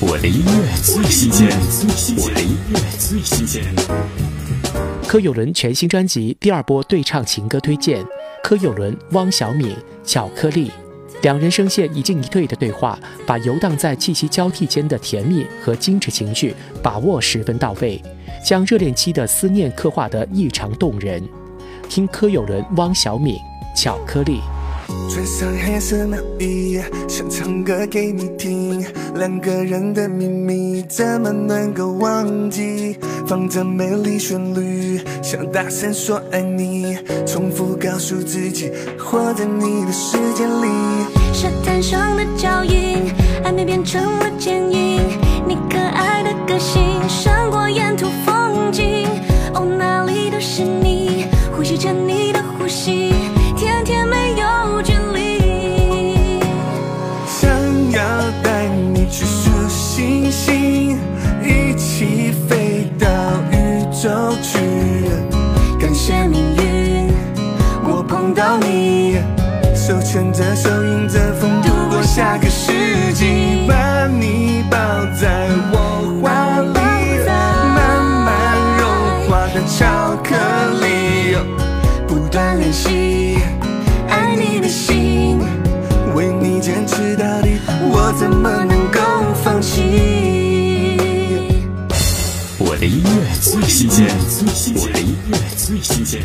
我的音乐最新鲜，我的音乐最新鲜。柯有伦全新专辑第二波对唱情歌推荐，柯有伦、汪小敏《巧克力》，两人声线一进一退的对话，把游荡在气息交替间的甜蜜和矜持情绪把握十分到位，将热恋期的思念刻画得异常动人。听柯有伦、汪小敏《巧克力》。穿上黑色毛衣，想唱歌给你听。两个人的秘密，怎么能够忘记？放着美丽旋律，想大声说爱你，重复告诉自己，活在你的世界里。沙滩上的脚印，暧昧变成了剪影。你可爱的个性，胜过沿途风景。哦，哪里都是你，呼吸着你一起飞到你，手牵着手，迎着风，度过下个世纪，把你抱在我怀里，慢慢融化的巧克力，不断练习，爱你的心，为你坚持到底，我怎么能我的音乐最新鲜，我的音乐最新鲜。